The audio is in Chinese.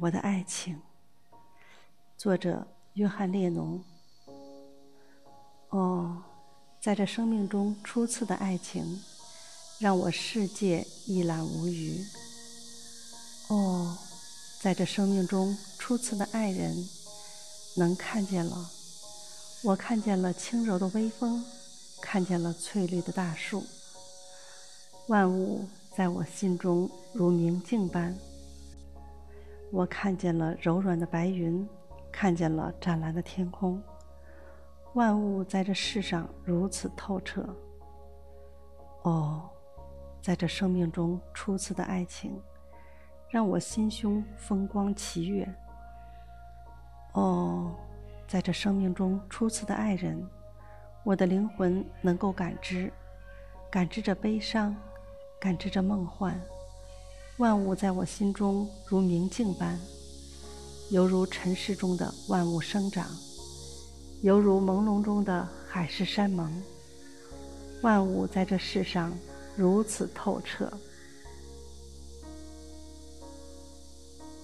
我的爱情。作者：约翰列侬。哦，在这生命中初次的爱情，让我世界一览无余。哦，在这生命中初次的爱人，能看见了，我看见了轻柔的微风，看见了翠绿的大树，万物在我心中如明镜般。我看见了柔软的白云，看见了湛蓝的天空。万物在这世上如此透彻。哦，在这生命中初次的爱情，让我心胸风光奇悦。哦，在这生命中初次的爱人，我的灵魂能够感知，感知着悲伤，感知着梦幻。万物在我心中如明镜般，犹如尘世中的万物生长，犹如朦胧中的海誓山盟。万物在这世上如此透彻。